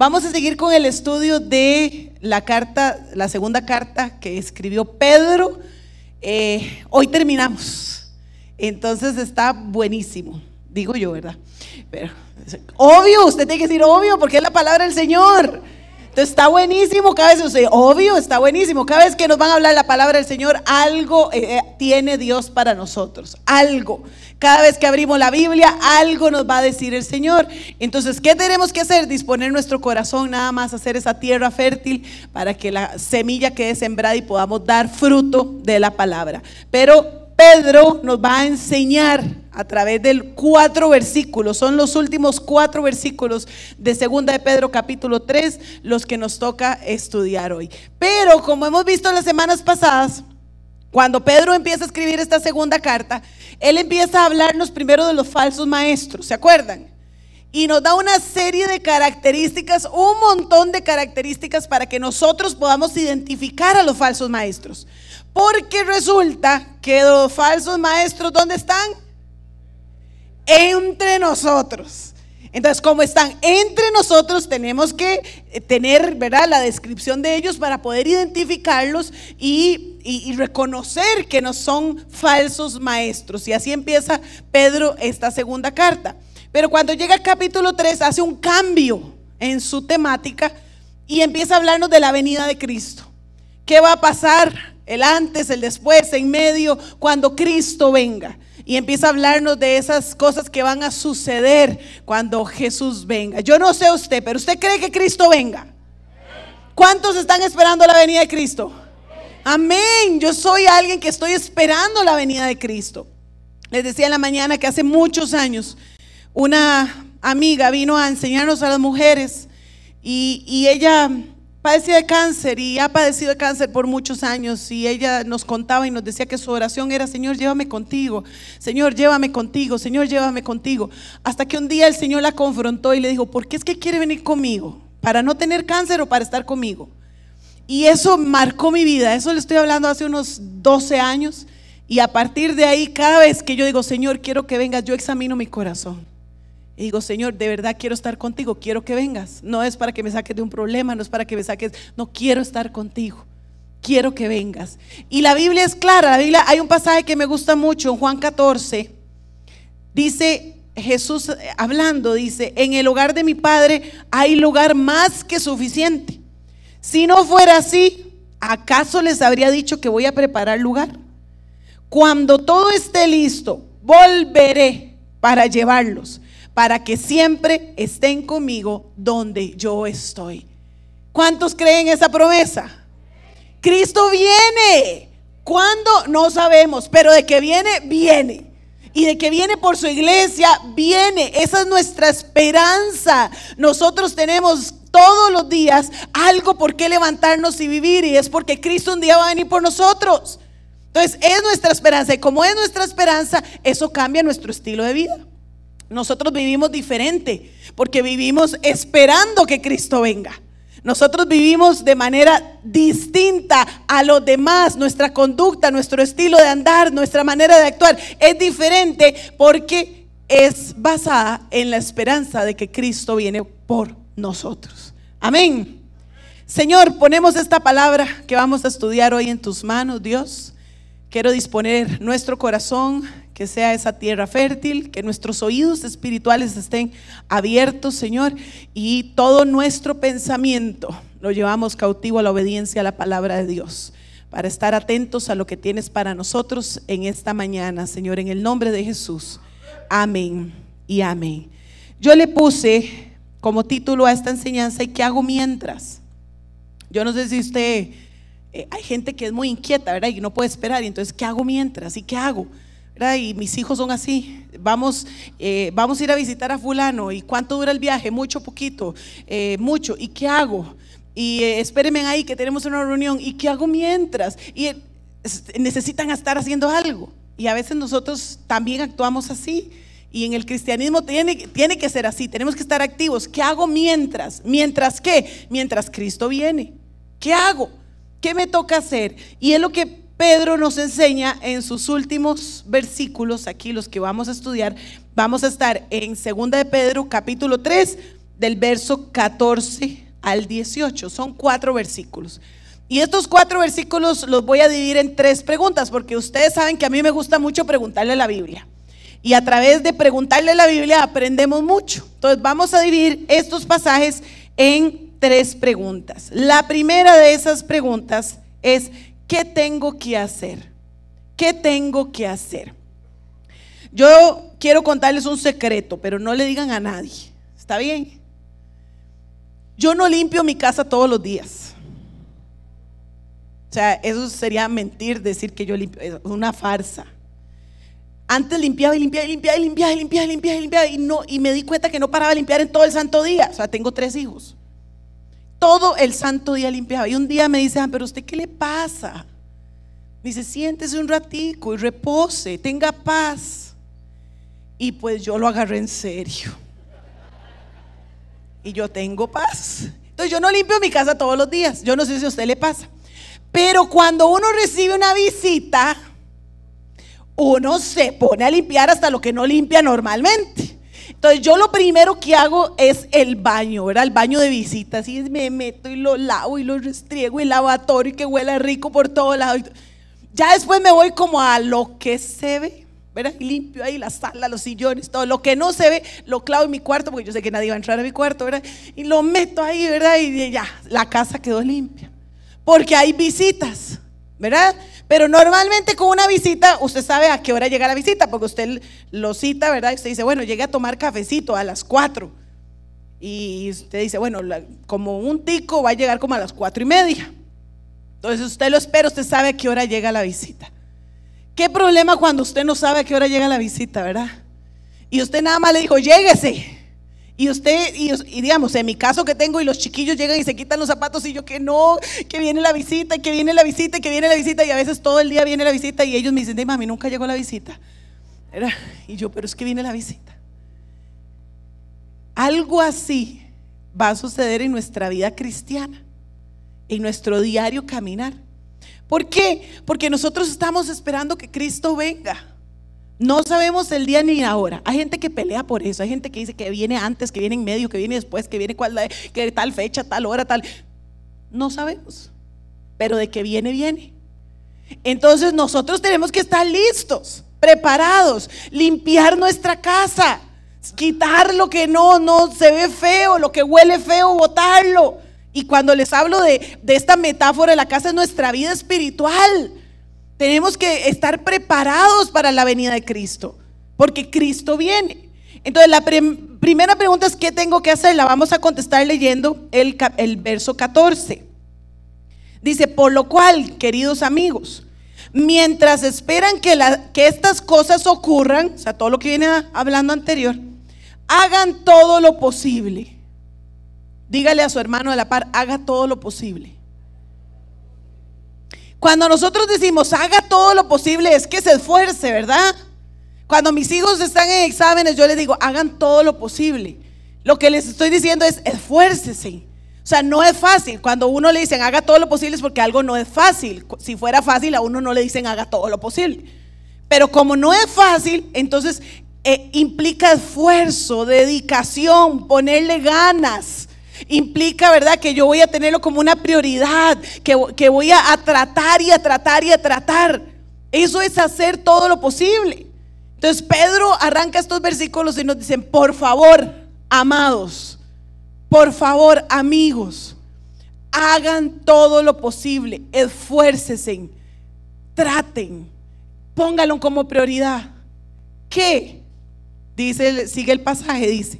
Vamos a seguir con el estudio de la carta, la segunda carta que escribió Pedro. Eh, hoy terminamos. Entonces está buenísimo, digo yo, ¿verdad? Pero, obvio, usted tiene que decir obvio porque es la palabra del Señor. Entonces está buenísimo, cada vez, obvio, está buenísimo. Cada vez que nos van a hablar la palabra del Señor, algo eh, eh, tiene Dios para nosotros, algo. Cada vez que abrimos la Biblia, algo nos va a decir el Señor. Entonces, ¿qué tenemos que hacer? Disponer nuestro corazón nada más, hacer esa tierra fértil para que la semilla quede sembrada y podamos dar fruto de la palabra. Pero Pedro nos va a enseñar a través de cuatro versículos, son los últimos cuatro versículos de segunda de Pedro capítulo 3 los que nos toca estudiar hoy. Pero como hemos visto las semanas pasadas, cuando Pedro empieza a escribir esta segunda carta, él empieza a hablarnos primero de los falsos maestros, ¿se acuerdan? Y nos da una serie de características, un montón de características para que nosotros podamos identificar a los falsos maestros. Porque resulta que los falsos maestros, ¿dónde están? Entre nosotros. Entonces, como están entre nosotros, tenemos que eh, tener, ¿verdad? La descripción de ellos para poder identificarlos y, y, reconocer que no son falsos maestros. Y así empieza Pedro esta segunda carta. Pero cuando llega al capítulo 3, hace un cambio en su temática y empieza a hablarnos de la venida de Cristo. ¿Qué va a pasar? El antes, el después, en medio, cuando Cristo venga y empieza a hablarnos de esas cosas que van a suceder cuando Jesús venga. Yo no sé usted, pero ¿usted cree que Cristo venga? ¿Cuántos están esperando la venida de Cristo? Amén. Yo soy alguien que estoy esperando la venida de Cristo. Les decía en la mañana que hace muchos años una amiga vino a enseñarnos a las mujeres y, y ella padecía de cáncer y ha padecido de cáncer por muchos años y ella nos contaba y nos decía que su oración era, Señor, llévame contigo, Señor, llévame contigo, Señor, llévame contigo. Hasta que un día el Señor la confrontó y le dijo, ¿por qué es que quiere venir conmigo? ¿Para no tener cáncer o para estar conmigo? Y eso marcó mi vida, eso le estoy hablando hace unos 12 años y a partir de ahí, cada vez que yo digo, Señor, quiero que vengas, yo examino mi corazón. Y digo, Señor, de verdad quiero estar contigo, quiero que vengas. No es para que me saques de un problema, no es para que me saques, no quiero estar contigo. Quiero que vengas. Y la Biblia es clara, la Biblia hay un pasaje que me gusta mucho en Juan 14. Dice Jesús eh, hablando, dice, en el hogar de mi Padre hay lugar más que suficiente. Si no fuera así, ¿acaso les habría dicho que voy a preparar lugar? Cuando todo esté listo, volveré para llevarlos para que siempre estén conmigo donde yo estoy. ¿Cuántos creen esa promesa? Cristo viene. ¿Cuándo? No sabemos, pero de que viene, viene. Y de que viene por su iglesia, viene. Esa es nuestra esperanza. Nosotros tenemos todos los días algo por qué levantarnos y vivir. Y es porque Cristo un día va a venir por nosotros. Entonces es nuestra esperanza. Y como es nuestra esperanza, eso cambia nuestro estilo de vida. Nosotros vivimos diferente porque vivimos esperando que Cristo venga. Nosotros vivimos de manera distinta a los demás. Nuestra conducta, nuestro estilo de andar, nuestra manera de actuar es diferente porque es basada en la esperanza de que Cristo viene por nosotros. Amén. Señor, ponemos esta palabra que vamos a estudiar hoy en tus manos, Dios. Quiero disponer nuestro corazón, que sea esa tierra fértil, que nuestros oídos espirituales estén abiertos, Señor, y todo nuestro pensamiento lo llevamos cautivo a la obediencia a la palabra de Dios, para estar atentos a lo que tienes para nosotros en esta mañana, Señor, en el nombre de Jesús. Amén y amén. Yo le puse como título a esta enseñanza, ¿y qué hago mientras? Yo no sé si usted, eh, hay gente que es muy inquieta, ¿verdad? Y no puede esperar, y entonces, ¿qué hago mientras? ¿Y qué hago? Y mis hijos son así. Vamos, eh, vamos a ir a visitar a fulano. ¿Y cuánto dura el viaje? Mucho, poquito, eh, mucho. ¿Y qué hago? Y eh, espérenme ahí que tenemos una reunión. ¿Y qué hago mientras? Y necesitan estar haciendo algo. Y a veces nosotros también actuamos así. Y en el cristianismo tiene, tiene que ser así. Tenemos que estar activos. ¿Qué hago mientras? ¿Mientras qué? Mientras Cristo viene. ¿Qué hago? ¿Qué me toca hacer? Y es lo que Pedro nos enseña en sus últimos versículos, aquí los que vamos a estudiar, vamos a estar en 2 de Pedro capítulo 3, del verso 14 al 18. Son cuatro versículos. Y estos cuatro versículos los voy a dividir en tres preguntas, porque ustedes saben que a mí me gusta mucho preguntarle la Biblia. Y a través de preguntarle la Biblia aprendemos mucho. Entonces vamos a dividir estos pasajes en tres preguntas. La primera de esas preguntas es, ¿qué tengo que hacer? ¿Qué tengo que hacer? Yo quiero contarles un secreto, pero no le digan a nadie. ¿Está bien? Yo no limpio mi casa todos los días. O sea, eso sería mentir decir que yo limpio, es una farsa. Antes limpiaba y limpiaba y limpiaba y limpiaba y limpiaba y limpiaba y limpiaba y no y me di cuenta que no paraba de limpiar en todo el santo día. O sea, tengo tres hijos. Todo el santo día limpiaba. Y un día me dice, ah, pero usted qué le pasa? Me dice, siéntese un ratico y repose, tenga paz. Y pues yo lo agarré en serio y yo tengo paz. Entonces yo no limpio mi casa todos los días. Yo no sé si a usted le pasa. Pero cuando uno recibe una visita, uno se pone a limpiar hasta lo que no limpia normalmente. Entonces yo lo primero que hago es el baño, ¿verdad? El baño de visitas. Y me meto y lo lavo y lo restriego y lavatorio y que huela rico por todos lados. Ya después me voy como a lo que se ve. ¿verdad? Y limpio ahí la sala, los sillones, todo. Lo que no se ve, lo clavo en mi cuarto, porque yo sé que nadie va a entrar a mi cuarto, ¿verdad? Y lo meto ahí, ¿verdad? Y ya, la casa quedó limpia. Porque hay visitas, ¿verdad? Pero normalmente con una visita, usted sabe a qué hora llega la visita, porque usted lo cita, ¿verdad? Y usted dice, bueno, llegue a tomar cafecito a las 4. Y usted dice, bueno, como un tico va a llegar como a las cuatro y media. Entonces usted lo espera, usted sabe a qué hora llega la visita. ¿Qué problema cuando usted no sabe a qué hora llega la visita, verdad? Y usted nada más le dijo, lléguese. Y usted, y, digamos, en mi caso que tengo, y los chiquillos llegan y se quitan los zapatos, y yo que no, que viene la visita, que viene la visita, que viene la visita, y a veces todo el día viene la visita, y ellos me dicen, mami, nunca llegó la visita. Y yo, pero es que viene la visita. Algo así va a suceder en nuestra vida cristiana, en nuestro diario caminar. ¿Por qué? Porque nosotros estamos esperando que Cristo venga. No sabemos el día ni la hora. Hay gente que pelea por eso. Hay gente que dice que viene antes, que viene en medio, que viene después, que viene cual, que tal fecha, tal hora, tal. No sabemos. Pero de que viene, viene. Entonces nosotros tenemos que estar listos, preparados, limpiar nuestra casa, quitar lo que no, no se ve feo, lo que huele feo, botarlo y cuando les hablo de, esta metáfora, la casa es nuestra vida espiritual. Tenemos que estar preparados para la venida de Cristo, porque Cristo viene. Entonces, la primera pregunta es, ¿qué tengo que hacer? La vamos a contestar leyendo el, verso 14. Dice, por lo cual, queridos amigos, mientras esperan que, que estas cosas ocurran, o sea, todo lo que viene hablando anterior, hagan todo lo posible Dígale a su hermano de la par, haga todo lo posible. Cuando nosotros decimos haga todo lo posible, es que se esfuerce, ¿verdad? Cuando mis hijos están en exámenes, yo les digo, hagan todo lo posible. Lo que les estoy diciendo es, esfuércese. O sea, no es fácil. Cuando uno le dicen haga todo lo posible es porque algo no es fácil. Si fuera fácil, a uno no le dicen haga todo lo posible. Pero como no es fácil, entonces eh, implica esfuerzo, dedicación, ponerle ganas implica, ¿verdad? Que yo voy a tenerlo como una prioridad, que, voy a, tratar y a tratar y a tratar. Eso es hacer todo lo posible. Entonces Pedro arranca estos versículos y nos dicen, por favor, amados, por favor, amigos, hagan todo lo posible, esfuércesen, traten, pónganlo como prioridad. ¿Qué? Dice, sigue el pasaje, dice,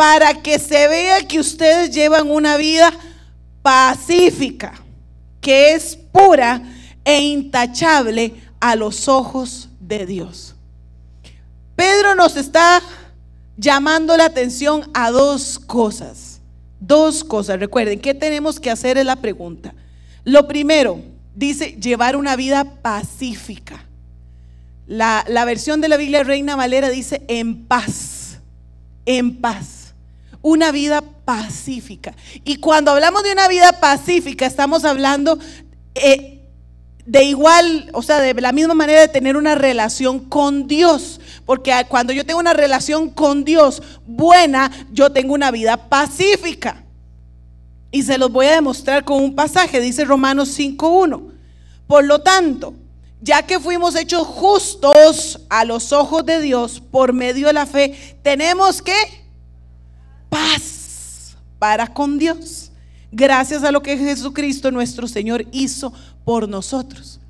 para que se vea que ustedes llevan una vida pacífica, que es pura e intachable a los ojos de Dios. Pedro nos está llamando la atención a dos cosas. Dos cosas. Recuerden, ¿qué tenemos que hacer? Es la pregunta. Lo primero, dice, llevar una vida pacífica. La, la versión de la Biblia Reina Valera dice en paz, en paz una vida pacífica. Y cuando hablamos de una vida pacífica, estamos hablando eh, de igual, o sea, de la misma manera de tener una relación con Dios. Porque cuando yo tengo una relación con Dios buena, yo tengo una vida pacífica. Y se los voy a demostrar con un pasaje, dice Romanos 5.1. Por lo tanto, ya que fuimos hechos justos a los ojos de Dios por medio de la fe, tenemos que paz para con Dios. Gracias a lo que Jesucristo nuestro Señor hizo por nosotros.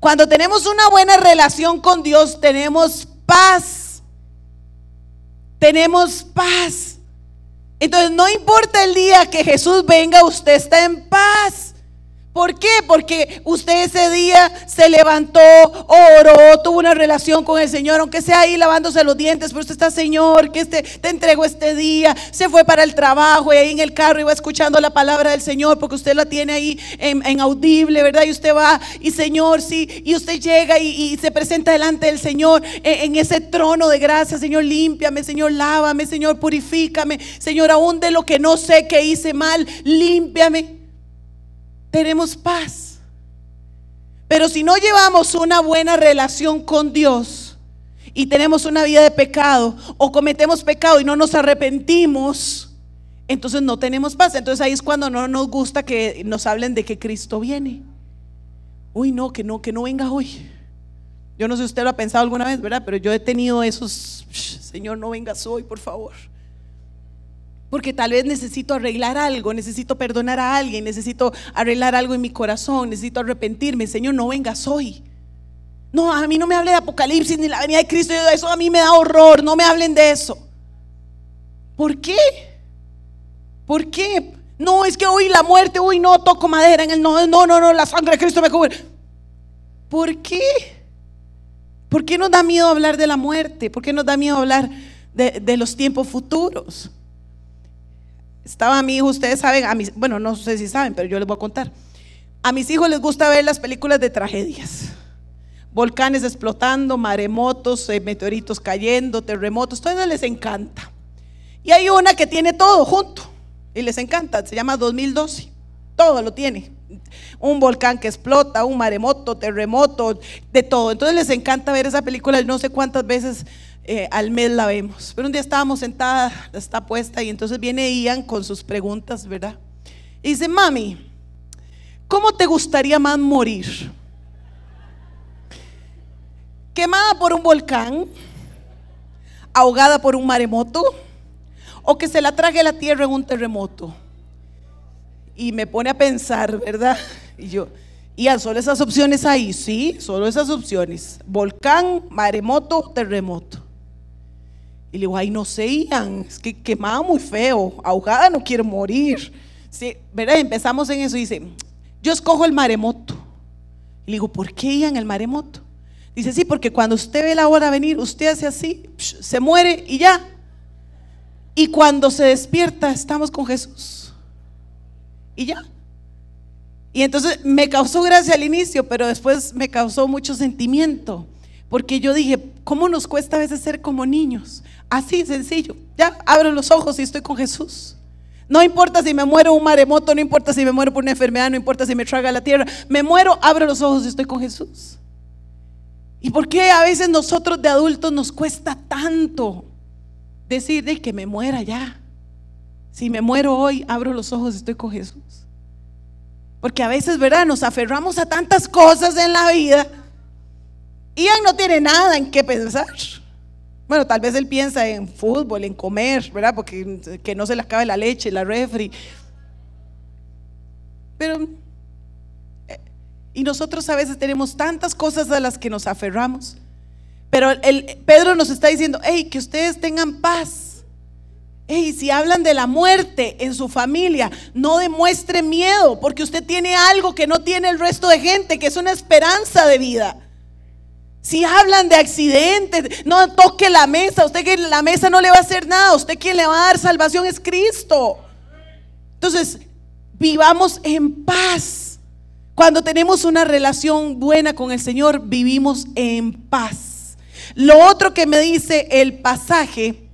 Cuando tenemos una buena relación con Dios, tenemos paz. Tenemos paz. Entonces no importa el día que Jesús venga, usted está en paz. ¿Por qué? Porque usted ese día se levantó, oró, tuvo una relación con el Señor, aunque sea ahí lavándose los dientes, pero usted está, Señor, que este, te entregó este día, se fue para el trabajo y ahí en el carro iba escuchando la palabra del Señor, porque usted la tiene ahí en, audible, ¿verdad? Y usted va, y Señor, sí, y usted llega y, se presenta delante del Señor en, en, ese trono de gracia, Señor, límpiame, Señor, lávame, Señor, purifícame, Señor, aún de lo que no sé que hice mal, límpiame tenemos paz. Pero si no llevamos una buena relación con Dios y tenemos una vida de pecado o cometemos pecado y no nos arrepentimos, entonces no tenemos paz. Entonces ahí es cuando no nos gusta que nos hablen de que Cristo viene. Uy, no, que no, que no venga hoy. Yo no sé si usted lo ha pensado alguna vez, ¿verdad? Pero yo he tenido esos, Señor, no vengas hoy, por favor. Porque tal vez necesito arreglar algo, necesito perdonar a alguien, necesito arreglar algo en mi corazón, necesito arrepentirme. Señor, no vengas hoy. No, a mí no me hable de Apocalipsis ni la venida de Cristo. Eso a mí me da horror. No me hablen de eso. ¿Por qué? ¿Por qué? No, es que hoy la muerte, uy, no toco madera en el no, no, no, no, la sangre de Cristo me cubre. ¿Por qué? ¿Por qué nos da miedo hablar de la muerte? ¿Por qué nos da miedo hablar de, de los tiempos futuros? Estaba mi hijo, ustedes saben, a mis, bueno, no sé si saben, pero yo les voy a contar. A mis hijos les gusta ver las películas de tragedias. Volcanes explotando, maremotos, eh, meteoritos cayendo, terremotos, todo eso les encanta. Y hay una que tiene todo junto y les encanta, se llama 2012. Todo lo tiene. Un volcán que explota, un maremoto, terremoto, de todo. Entonces les encanta ver esa película, no sé cuántas veces eh, al mes la vemos. Pero un día estábamos sentadas, está puesta, y entonces viene Ian con sus preguntas, ¿verdad? Y dice, mami, ¿cómo te gustaría más morir? ¿Quemada por un volcán? ¿Ahogada por un maremoto? ¿O que se la trague la tierra en un terremoto? Y me pone a pensar, ¿verdad? Y yo, Ian, solo esas opciones ahí, sí, solo esas opciones. Volcán, maremoto, terremoto. Y le digo, ay, no sé, Ian, es que quemaba muy feo, ahogada no quiero morir. Sí, ¿verdad? Empezamos en eso dice, yo escojo el maremoto. Y le digo, ¿por qué Ian el maremoto? Dice, sí, porque cuando usted ve la hora venir, usted hace así, se muere y ya. Y cuando se despierta, estamos con Jesús. Y ya. Y entonces me causó gracia al inicio, pero después me causó mucho sentimiento. Porque yo dije, ¿cómo nos cuesta a veces ser como niños? Así, sencillo. Ya, abro los ojos y estoy con Jesús. No importa si me muero un maremoto, no importa si me muero por una enfermedad, no importa si me traga la tierra. Me muero, abro los ojos y estoy con Jesús. ¿Y por qué a veces nosotros de adultos nos cuesta tanto decir de que me muera ya? Si me muero hoy, abro los ojos y estoy con Jesús. Porque a veces, ¿verdad? Nos aferramos a tantas cosas en la vida Ian no tiene nada en qué pensar. Bueno, tal vez él piensa en fútbol, en comer, ¿verdad? Porque que no se le acabe la leche, la refri. Pero, eh, y nosotros a veces tenemos tantas cosas a las que nos aferramos. Pero el, Pedro nos está diciendo, hey, que ustedes tengan paz. Hey, si hablan de la muerte en su familia, no demuestre miedo, porque usted tiene algo que no tiene el resto de gente, que es una esperanza de vida. Si hablan de accidentes, no toque la mesa. Usted que la mesa no le va a hacer nada. Usted quien le va a dar salvación es Cristo. Entonces, vivamos en paz. Cuando tenemos una relación buena con el Señor, vivimos en paz. Lo otro que me dice el pasaje,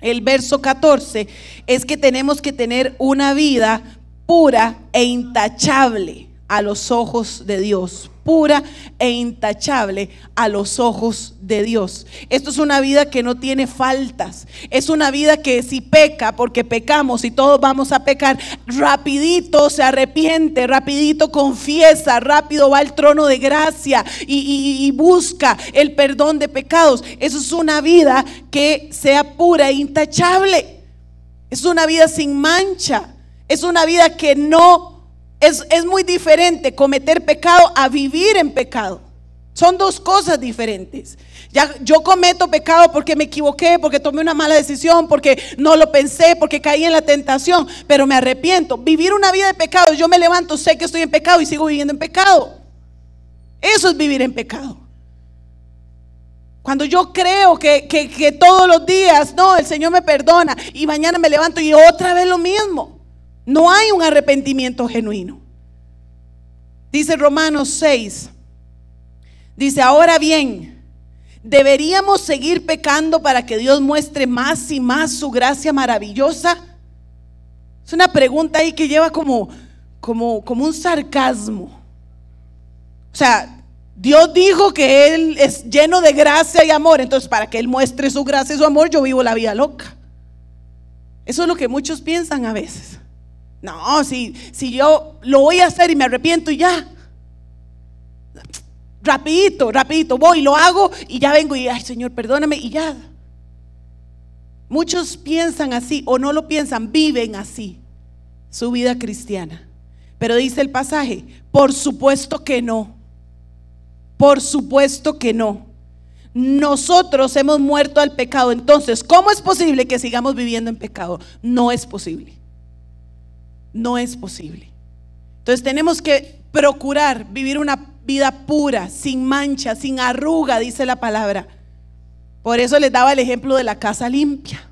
el verso 14, es que tenemos que tener una vida pura e intachable. A los ojos de Dios, pura e intachable a los ojos de Dios. Esto es una vida que no tiene faltas. Es una vida que si peca, porque pecamos y todos vamos a pecar, rapidito se arrepiente, rapidito confiesa, rápido va al trono de gracia y, y busca el perdón de pecados. Eso es una vida que sea pura e intachable. Es una vida sin mancha. Es una vida que no es, muy diferente cometer pecado a vivir en pecado. Son dos cosas diferentes. Ya yo cometo pecado porque me equivoqué, porque tomé una mala decisión, porque no lo pensé, porque caí en la tentación, pero me arrepiento. Vivir una vida de pecado, yo me levanto, sé que estoy en pecado y sigo viviendo en pecado. Eso es vivir en pecado. Cuando yo creo que, que todos los días, no, el Señor me perdona y mañana me levanto y otra vez lo mismo. No hay un arrepentimiento genuino. Dice Romanos 6. Dice, ahora bien, ¿deberíamos seguir pecando para que Dios muestre más y más su gracia maravillosa? Es una pregunta ahí que lleva como, como, como un sarcasmo. O sea, Dios dijo que Él es lleno de gracia y amor. Entonces, para que Él muestre su gracia y su amor, yo vivo la vida loca. Eso es lo que muchos piensan a veces. No, si, si yo lo voy a hacer y me arrepiento y ya. Rapidito, rapidito, voy, lo hago y ya vengo y, ay Señor, perdóname y ya. Muchos piensan así o no lo piensan, viven así su vida cristiana. Pero dice el pasaje, por supuesto que no. Por supuesto que no. Nosotros hemos muerto al pecado. Entonces, ¿cómo es posible que sigamos viviendo en pecado? No es posible no es posible. Entonces tenemos que procurar vivir una vida pura, sin mancha, sin arruga, dice la palabra. Por eso les daba el ejemplo de la casa limpia.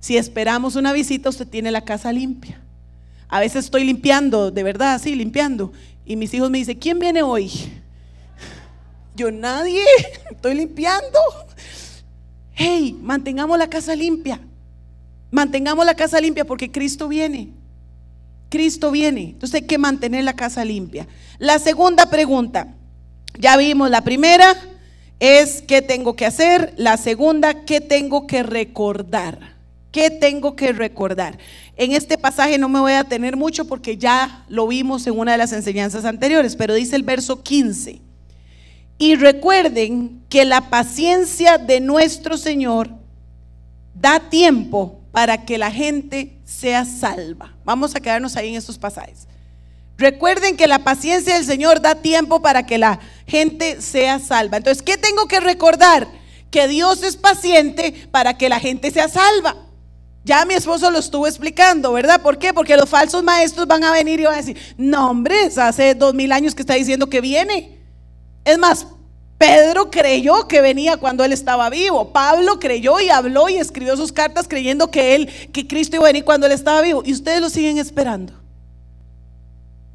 Si esperamos una visita, usted tiene la casa limpia. A veces estoy limpiando, de verdad, sí, limpiando. Y mis hijos me dicen, ¿quién viene hoy? Yo nadie, estoy limpiando. Hey, mantengamos la casa limpia. Mantengamos la casa limpia porque Cristo viene. Cristo viene. Entonces hay que mantener la casa limpia. La segunda pregunta, ya vimos la primera, es qué tengo que hacer. La segunda, qué tengo que recordar. ¿Qué tengo que recordar? En este pasaje no me voy a tener mucho porque ya lo vimos en una de las enseñanzas anteriores, pero dice el verso 15. Y recuerden que la paciencia de nuestro Señor da tiempo para que la gente sea salva. Vamos a quedarnos ahí en estos pasajes. Recuerden que la paciencia del Señor da tiempo para que la gente sea salva. Entonces, ¿qué tengo que recordar? Que Dios es paciente para que la gente sea salva. Ya mi esposo lo estuvo explicando, ¿verdad? ¿Por qué? Porque los falsos maestros van a venir y van a decir, no hombre, hace dos mil años que está diciendo que viene. Es más, Pedro creyó que venía cuando él estaba vivo. Pablo creyó y habló y escribió sus cartas creyendo que él, que Cristo iba a venir cuando él estaba vivo. Y ustedes lo siguen esperando.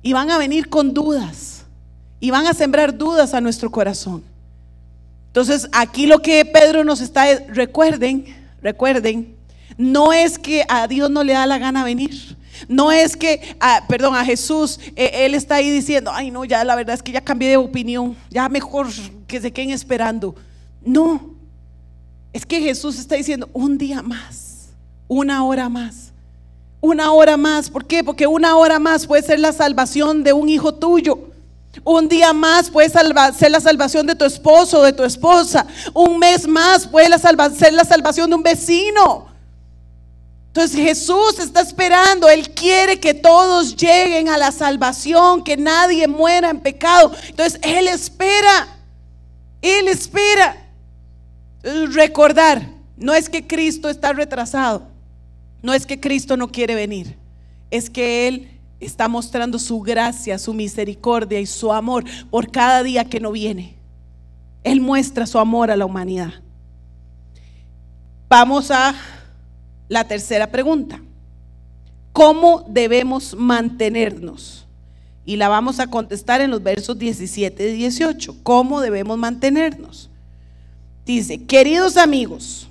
Y van a venir con dudas. Y van a sembrar dudas a nuestro corazón. Entonces, aquí lo que Pedro nos está, recuerden, recuerden, no es que a Dios no le da la gana venir. No es que, ah, perdón, a Jesús, eh, Él está ahí diciendo, ay no, ya la verdad es que ya cambié de opinión, ya mejor que se queden esperando. No, es que Jesús está diciendo, un día más, una hora más, una hora más. ¿Por qué? Porque una hora más puede ser la salvación de un hijo tuyo. Un día más puede ser la salvación de tu esposo o de tu esposa. Un mes más puede ser la salvación de un vecino. Entonces Jesús está esperando, Él quiere que todos lleguen a la salvación, que nadie muera en pecado. Entonces Él espera, Él espera. Recordar, no es que Cristo está retrasado, no es que Cristo no quiere venir, es que Él está mostrando su gracia, su misericordia y su amor por cada día que no viene. Él muestra su amor a la humanidad. Vamos a la tercera pregunta, ¿cómo debemos mantenernos? Y la vamos a contestar en los versos 17 y 18. ¿Cómo debemos mantenernos? Dice, queridos amigos,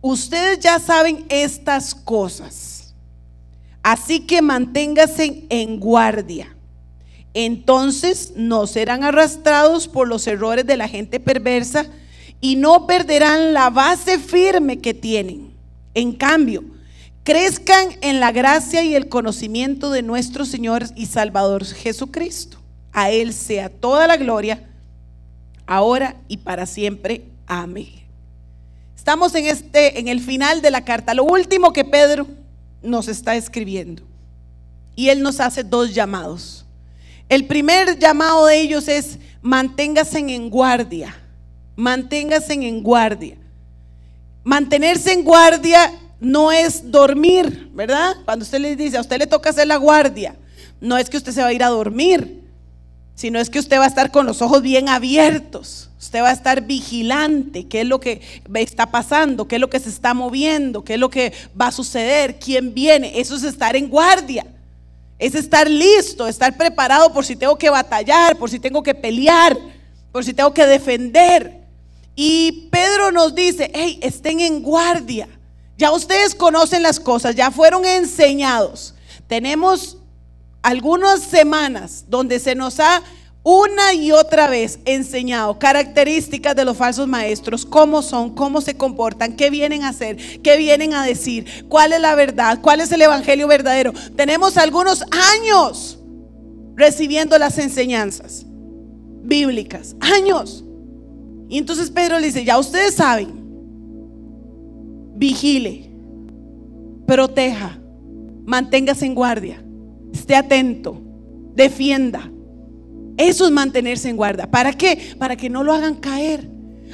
ustedes ya saben estas cosas. Así que manténgase en guardia. Entonces no serán arrastrados por los errores de la gente perversa y no perderán la base firme que tienen. En cambio, crezcan en la gracia y el conocimiento de nuestro Señor y Salvador Jesucristo. A Él sea toda la gloria, ahora y para siempre. Amén. Estamos en este en el final de la carta, lo último que Pedro nos está escribiendo. Y él nos hace dos llamados. El primer llamado de ellos es manténgase en guardia. Manténgase en guardia. Mantenerse en guardia no es dormir, ¿verdad? Cuando usted le dice, a usted le toca hacer la guardia, no es que usted se va a ir a dormir, sino es que usted va a estar con los ojos bien abiertos. Usted va a estar vigilante, qué es lo que está pasando, qué es lo que se está moviendo, qué es lo que va a suceder, quién viene. Eso es estar en guardia. Es estar listo, estar preparado por si tengo que batallar, por si tengo que pelear, por si tengo que defender. Y Pedro nos dice, hey, estén en guardia. Ya ustedes conocen las cosas, ya fueron enseñados. Tenemos algunas semanas donde se nos ha una y otra vez enseñado características de los falsos maestros, cómo son, cómo se comportan, qué vienen a hacer, qué vienen a decir, cuál es la verdad, cuál es el evangelio verdadero. Tenemos algunos años recibiendo las enseñanzas bíblicas, años. Y entonces Pedro le dice, ya ustedes saben, vigile, proteja, manténgase en guardia, esté atento, defienda eso es mantenerse en guarda. ¿Para qué? Para que no lo hagan caer.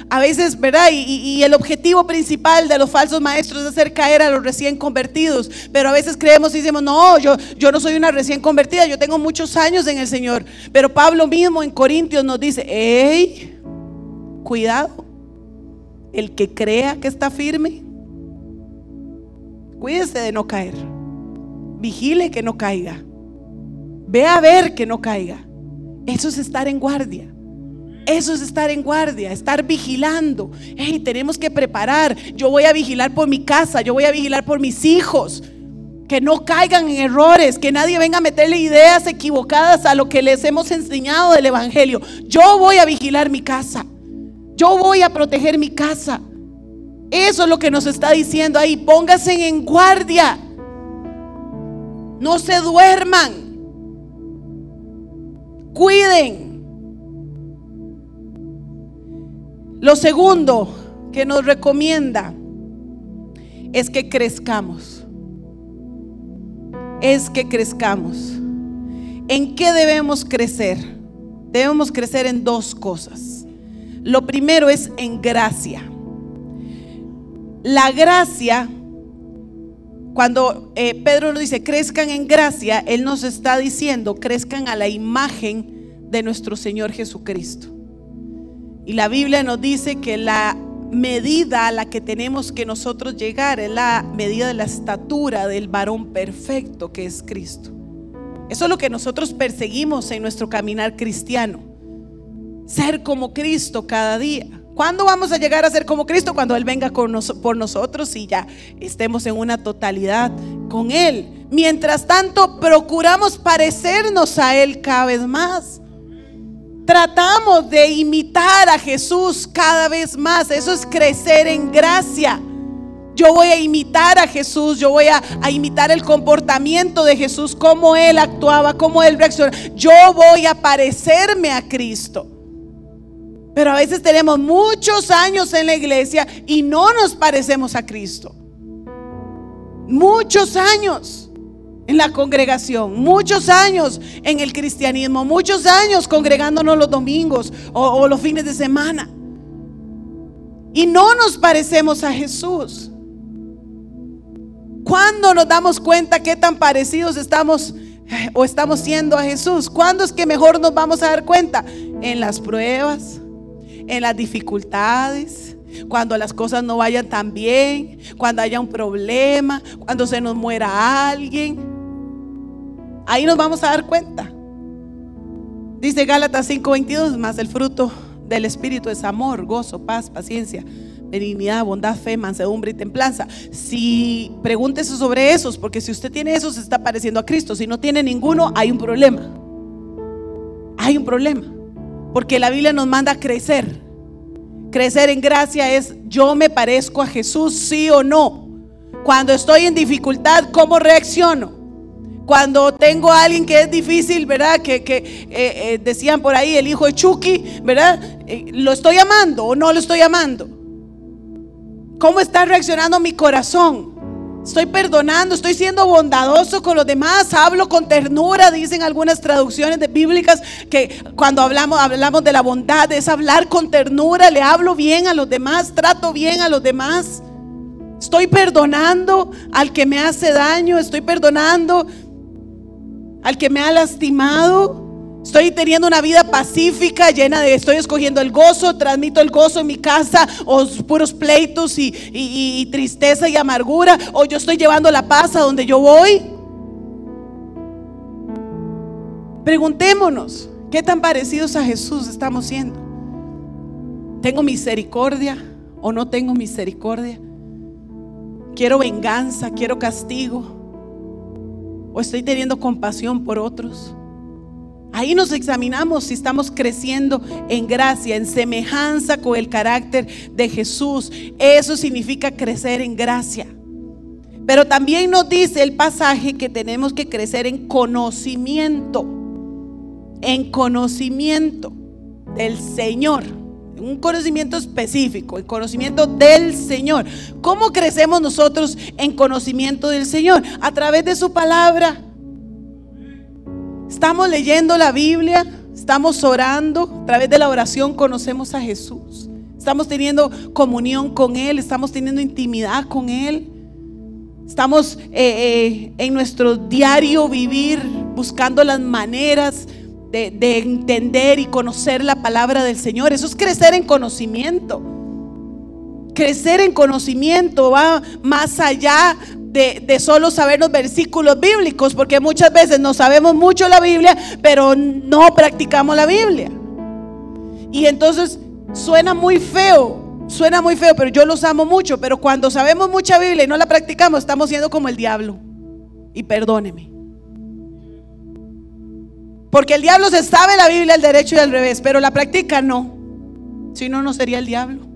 A veces, ¿verdad? Y, el objetivo principal de los falsos maestros es hacer caer a los recién convertidos. Pero a veces creemos y decimos, no, yo, yo no soy una recién convertida, yo tengo muchos años en el Señor. Pero Pablo mismo en Corintios nos dice, hey, cuidado, el que crea que está firme, cuídese de no caer. Vigile que no caiga. Ve a ver que no caiga. Eso es estar en guardia. Eso es estar en guardia, estar vigilando. Hey, tenemos que preparar. Yo voy a vigilar por mi casa, yo voy a vigilar por mis hijos. Que no caigan en errores, que nadie venga a meterle ideas equivocadas a lo que les hemos enseñado del Evangelio. Yo voy a vigilar mi casa. Yo voy a proteger mi casa. Eso es lo que nos está diciendo ahí. Pónganse en guardia. No se duerman cuiden. Lo segundo que nos recomienda es que crezcamos. Es que crezcamos. ¿En qué debemos crecer? Debemos crecer en dos cosas. Lo primero es en gracia. La gracia cuando eh, Pedro nos dice, crezcan en gracia, Él nos está diciendo, crezcan a la imagen de nuestro Señor Jesucristo. Y la Biblia nos dice que la medida a la que tenemos que nosotros llegar es la medida de la estatura del varón perfecto que es Cristo. Eso es lo que nosotros perseguimos en nuestro caminar cristiano. Ser como Cristo cada día. ¿Cuándo vamos a llegar a ser como Cristo? Cuando Él venga por nosotros y ya estemos en una totalidad con Él. Mientras tanto, procuramos parecernos a Él cada vez más. Tratamos de imitar a Jesús cada vez más. Eso es crecer en gracia. Yo voy a imitar a Jesús, yo voy a, a, imitar el comportamiento de Jesús, cómo Él actuaba, cómo Él reaccionaba. Yo voy a parecerme a Cristo. Pero a veces tenemos muchos años en la iglesia y no nos parecemos a Cristo. Muchos años en la congregación, muchos años en el cristianismo, muchos años congregándonos los domingos o, los fines de semana. Y no nos parecemos a Jesús. ¿Cuándo nos damos cuenta qué tan parecidos estamos eh, o estamos siendo a Jesús? ¿Cuándo es que mejor nos vamos a dar cuenta? En las pruebas, en las dificultades, cuando las cosas no vayan tan bien, cuando haya un problema, cuando se nos muera alguien. Ahí nos vamos a dar cuenta. Dice Gálatas 5:22, más el fruto del Espíritu es amor, gozo, paz, paciencia, benignidad, bondad, fe, mansedumbre y templanza. Si pregúntese sobre esos, porque si usted tiene esos, está pareciendo a Cristo. Si no tiene ninguno, hay un problema. Hay un problema. Porque la Biblia nos manda crecer. Crecer en gracia es yo me parezco a Jesús, sí o no. Cuando estoy en dificultad, ¿cómo reacciono? Cuando tengo a alguien que es difícil, ¿verdad? Que, eh, eh, decían por ahí el hijo de Chucky, ¿verdad? Eh, ¿Lo estoy amando o no lo estoy amando? ¿Cómo está reaccionando mi corazón? Estoy perdonando, estoy siendo bondadoso con los demás, hablo con ternura, dicen algunas traducciones bíblicas que cuando hablamos, hablamos de la bondad es hablar con ternura, le hablo bien a los demás, trato bien a los demás. Estoy perdonando al que me hace daño, estoy perdonando al que me ha lastimado. Estoy teniendo una vida pacífica, llena de, estoy escogiendo el gozo, transmito el gozo en mi casa, o puros pleitos y, tristeza y amargura, o yo estoy llevando la paz a donde yo voy. Preguntémonos, ¿qué tan parecidos a Jesús estamos siendo? ¿Tengo misericordia o no tengo misericordia? ¿Quiero venganza? ¿Quiero castigo? ¿O estoy teniendo compasión por otros? Ahí nos examinamos si estamos creciendo en gracia, en semejanza con el carácter de Jesús. Eso significa crecer en gracia. Pero también nos dice el pasaje que tenemos que crecer en conocimiento, en conocimiento del Señor, un conocimiento específico, el conocimiento del Señor. ¿Cómo crecemos nosotros en conocimiento del Señor? A través de su palabra. Estamos leyendo la Biblia, estamos orando, a través de la oración conocemos a Jesús. Estamos teniendo comunión con Él, estamos teniendo intimidad con Él. Estamos eh, eh, en nuestro diario vivir buscando las maneras de, de entender y conocer la palabra del Señor. Eso es crecer en conocimiento. Crecer en conocimiento va más allá de, solo saber los versículos bíblicos, porque muchas veces no sabemos mucho la Biblia, pero no practicamos la Biblia. Y entonces suena muy feo, suena muy feo, pero yo los amo mucho, pero cuando sabemos mucha Biblia y no la practicamos, estamos siendo como el diablo. Y perdóneme. Porque el diablo se sabe la Biblia al derecho y al revés, pero la practica no. Si no, no sería el diablo.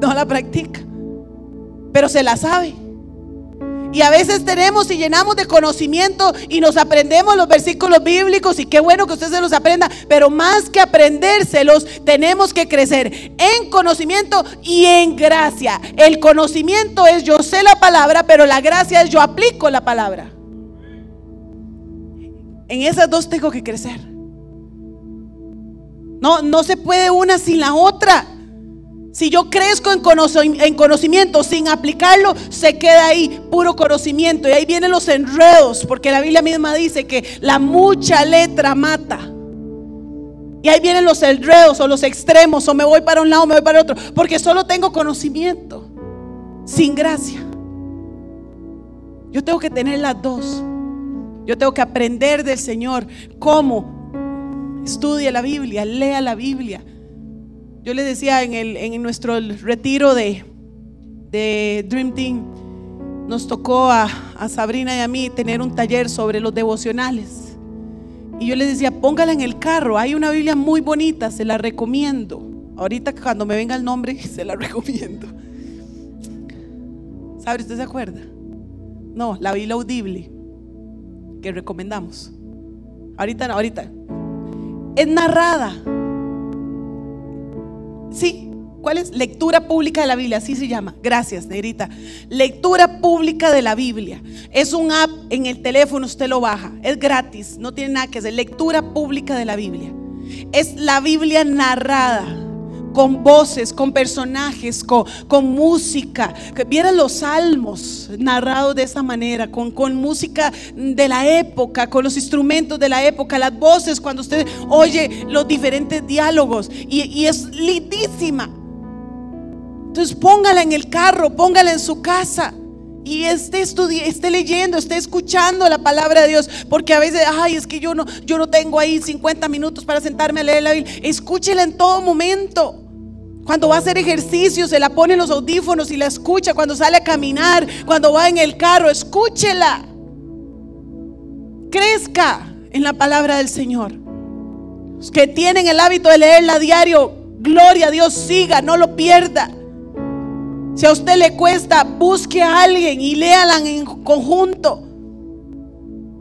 No la practica pero se la sabe. Y a veces tenemos y llenamos de conocimiento y nos aprendemos los versículos bíblicos y qué bueno que usted se los aprenda, pero más que aprendérselos, tenemos que crecer en conocimiento y en gracia. El conocimiento es yo sé la palabra, pero la gracia es yo aplico la palabra. En esas dos tengo que crecer. No, no se puede una sin la otra. Si yo crezco en, conocimiento sin aplicarlo, se queda ahí puro conocimiento. Y ahí vienen los enredos, porque la Biblia misma dice que la mucha letra mata. Y ahí vienen los enredos o los extremos, o me voy para un lado, me voy para otro, porque solo tengo conocimiento, sin gracia. Yo tengo que tener las dos. Yo tengo que aprender del Señor cómo estudia la Biblia, lea la Biblia yo le decía en, el, en nuestro retiro de, de Dream Team, nos tocó a, a, Sabrina y a mí tener un taller sobre los devocionales. Y yo le decía, póngala en el carro, hay una Biblia muy bonita, se la recomiendo. Ahorita cuando me venga el nombre, se la recomiendo. ¿Sabe usted se acuerda? No, la Biblia audible que recomendamos. Ahorita no, ahorita. Es narrada Sí, ¿cuál es? Lectura pública de la Biblia, así se llama. Gracias, Negrita. Lectura pública de la Biblia. Es un app en el teléfono, usted lo baja. Es gratis, no tiene nada que hacer. Lectura pública de la Biblia. Es la Biblia narrada con voces, con personajes, con, con música. Vieran los salmos narrados de esa manera, con, con música de la época, con los instrumentos de la época, las voces, cuando usted oye los diferentes diálogos. Y, y es lindísima. Entonces póngala en el carro, póngala en su casa y esté, esté leyendo, esté escuchando la palabra de Dios, porque a veces, ay, es que yo no, yo no tengo ahí 50 minutos para sentarme a leer la Biblia. Escúchela en todo momento. Cuando va a hacer ejercicio, se la pone en los audífonos y la escucha. Cuando sale a caminar, cuando va en el carro, escúchela. Crezca en la palabra del Señor. Los que tienen el hábito de leerla a diario, gloria a Dios, siga, no lo pierda. Si a usted le cuesta, busque a alguien y léala en conjunto.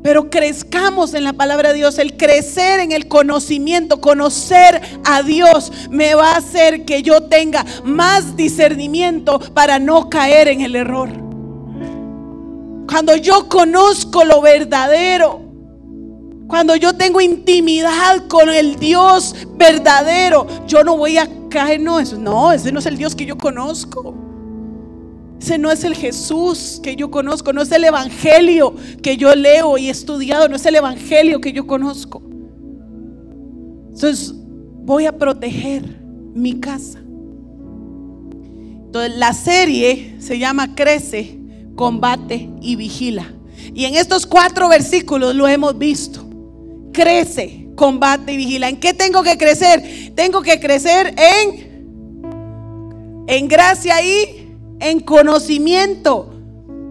Pero crezcamos en la palabra de Dios. El crecer en el conocimiento, conocer a Dios, me va a hacer que yo tenga más discernimiento para no caer en el error. Cuando yo conozco lo verdadero, cuando yo tengo intimidad con el Dios verdadero, yo no voy a caer, no, eso, no, ese no es el Dios que yo conozco. Ese no es el Jesús que yo conozco, no es el Evangelio que yo leo y he estudiado, no es el Evangelio que yo conozco. Entonces voy a proteger mi casa. Entonces la serie se llama Crece, combate y vigila. Y en estos cuatro versículos lo hemos visto. Crece, combate y vigila. ¿En qué tengo que crecer? Tengo que crecer en en gracia y en conocimiento.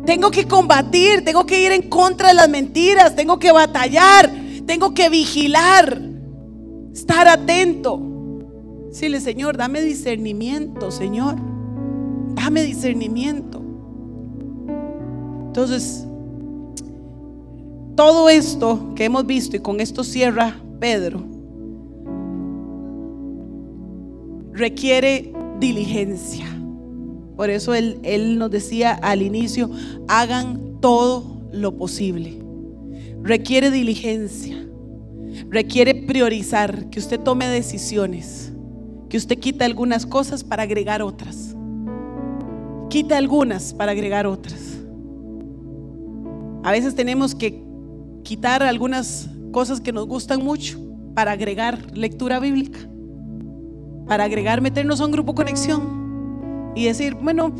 Tengo que combatir, tengo que ir en contra de las mentiras, tengo que batallar, tengo que vigilar, estar atento. Dile, Señor, dame discernimiento, Señor. Dame discernimiento. Entonces, todo esto que hemos visto y con esto cierra Pedro, requiere diligencia. Por eso él, él nos decía al inicio, hagan todo lo posible. Requiere diligencia, requiere priorizar, que usted tome decisiones, que usted quita algunas cosas para agregar otras. Quita algunas para agregar otras. A veces tenemos que quitar algunas cosas que nos gustan mucho para agregar lectura bíblica, para agregar meternos a un grupo conexión y decir, bueno,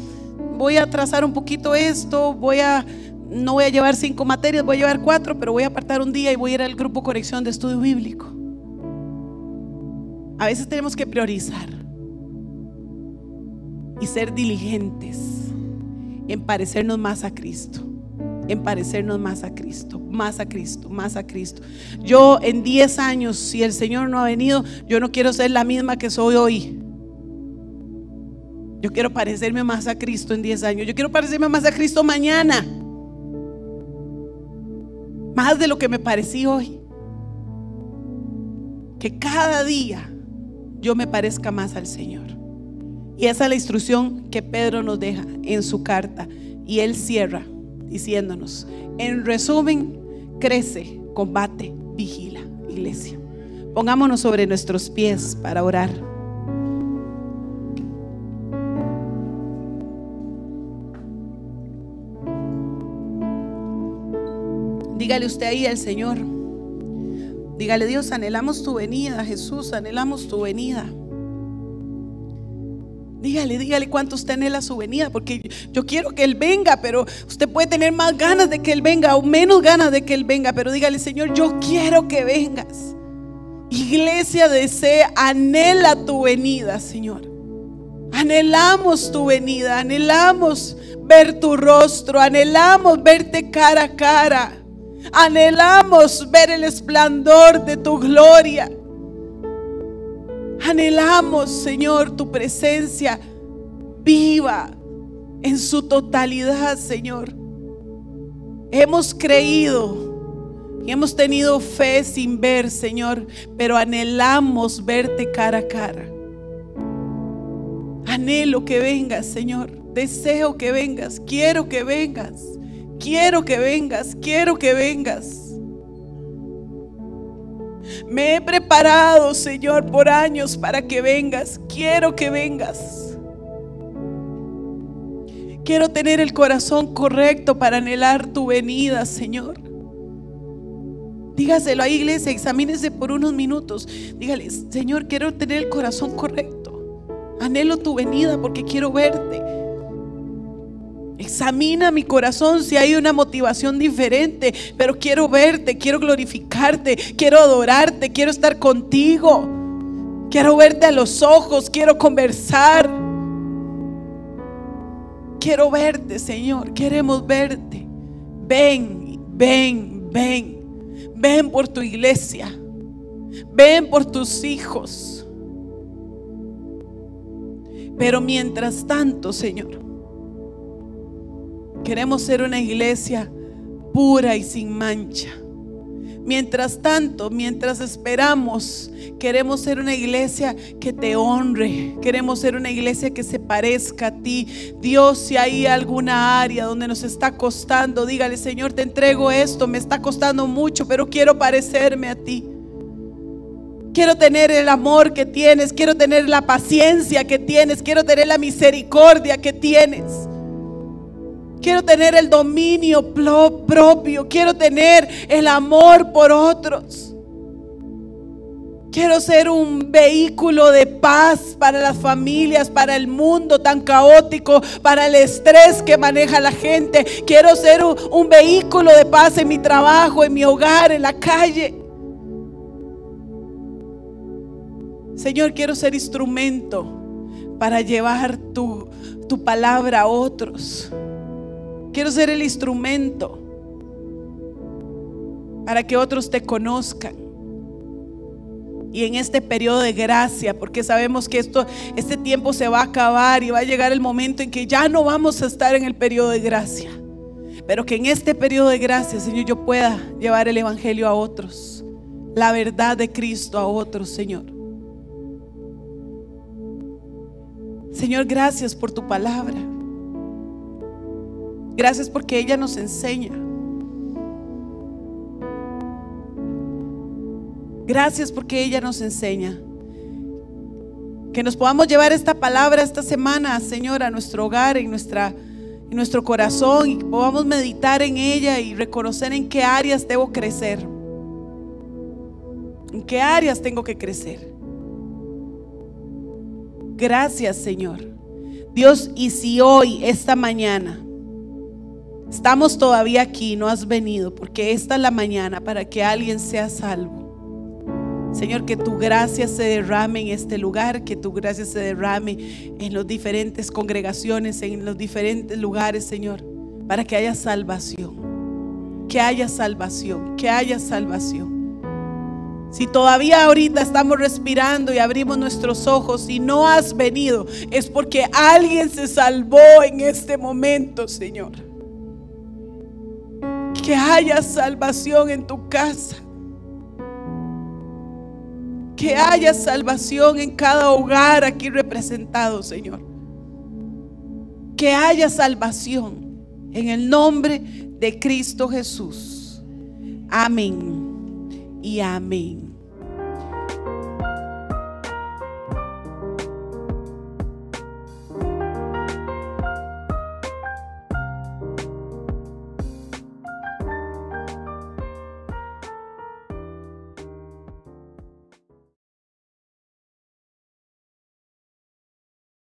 voy a trazar un poquito esto, voy a, no voy a llevar cinco materias, voy a llevar cuatro, pero voy a apartar un día y voy a ir al grupo Corrección de Estudio Bíblico. A veces tenemos que priorizar y ser diligentes en parecernos más a Cristo, en parecernos más a Cristo, más a Cristo, más a Cristo. Yo en 10 años, si el Señor no ha venido, yo no quiero ser la misma que soy hoy. Yo quiero parecerme más a Cristo en 10 años. Yo quiero parecerme más a Cristo mañana. Más de lo que me parecí hoy. Que cada día yo me parezca más al Señor. Y esa es la instrucción que Pedro nos deja en su carta. Y él cierra diciéndonos, en resumen, crece, combate, vigila, iglesia. Pongámonos sobre nuestros pies para orar. Dígale usted ahí al Señor. Dígale, Dios, anhelamos tu venida, Jesús, anhelamos tu venida. Dígale, dígale cuánto usted anhela su venida, porque yo quiero que Él venga, pero usted puede tener más ganas de que Él venga o menos ganas de que Él venga, pero dígale, Señor, yo quiero que vengas. Iglesia desea, anhela tu venida, Señor. Anhelamos tu venida, anhelamos ver tu rostro, anhelamos verte cara a cara. Anhelamos ver el esplendor de tu gloria. Anhelamos, Señor, tu presencia viva en su totalidad, Señor. Hemos creído y hemos tenido fe sin ver, Señor, pero anhelamos verte cara a cara. Anhelo que vengas, Señor. Deseo que vengas. Quiero que vengas quiero que vengas, quiero que vengas. Me he preparado, Señor, por años para que vengas. Quiero que vengas. Quiero tener el corazón correcto para anhelar tu venida, Señor. Dígaselo a iglesia, examínese por unos minutos. Dígale, Señor, quiero tener el corazón correcto. Anhelo tu venida porque quiero verte. Examina mi corazón si hay una motivación diferente, pero quiero verte, quiero glorificarte, quiero adorarte, quiero estar contigo. Quiero verte a los ojos, quiero conversar. Quiero verte, Señor, queremos verte. Ven, ven, ven. Ven por tu iglesia. Ven por tus hijos. Pero mientras tanto, Señor, queremos ser una iglesia pura y sin mancha. Mientras tanto, mientras esperamos, queremos ser una iglesia que te honre. Queremos ser una iglesia que se parezca a ti. Dios, si hay alguna área donde nos está costando, dígale, Señor, te entrego esto, me está costando mucho, pero quiero parecerme a ti. Quiero tener el amor que tienes, quiero tener la paciencia que tienes, quiero tener la misericordia que tienes. Quiero tener el dominio propio. Quiero tener el amor por otros. Quiero ser un vehículo de paz para las familias, para el mundo tan caótico, para el estrés que maneja la gente. Quiero ser un, un, vehículo de paz en mi trabajo, en mi hogar, en la calle. Señor, quiero ser instrumento para llevar tu, tu palabra a otros. Quiero ser el instrumento para que otros te conozcan. Y en este periodo de gracia, porque sabemos que esto, este tiempo se va a acabar y va a llegar el momento en que ya no vamos a estar en el periodo de gracia. Pero que en este periodo de gracia, Señor, yo pueda llevar el Evangelio a otros. La verdad de Cristo a otros, Señor. Señor, gracias por tu palabra. Gracias porque ella nos enseña. Gracias porque ella nos enseña. Que nos podamos llevar esta palabra esta semana, Señor, a nuestro hogar, en, nuestra, nuestro corazón y podamos meditar en ella y reconocer en qué áreas debo crecer. En qué áreas tengo que crecer. Gracias, Señor. Dios, y si hoy, esta mañana, Estamos todavía aquí, no has venido, porque esta es la mañana para que alguien sea salvo. Señor, que tu gracia se derrame en este lugar, que tu gracia se derrame en las diferentes congregaciones, en los diferentes lugares, Señor, para que haya salvación. Que haya salvación, que haya salvación. Si todavía ahorita estamos respirando y abrimos nuestros ojos y no has venido, es porque alguien se salvó en este momento, Señor que haya salvación en tu casa. Que haya salvación en cada hogar aquí representado, Señor. Que haya salvación en el nombre de Cristo Jesús. Amén y amén.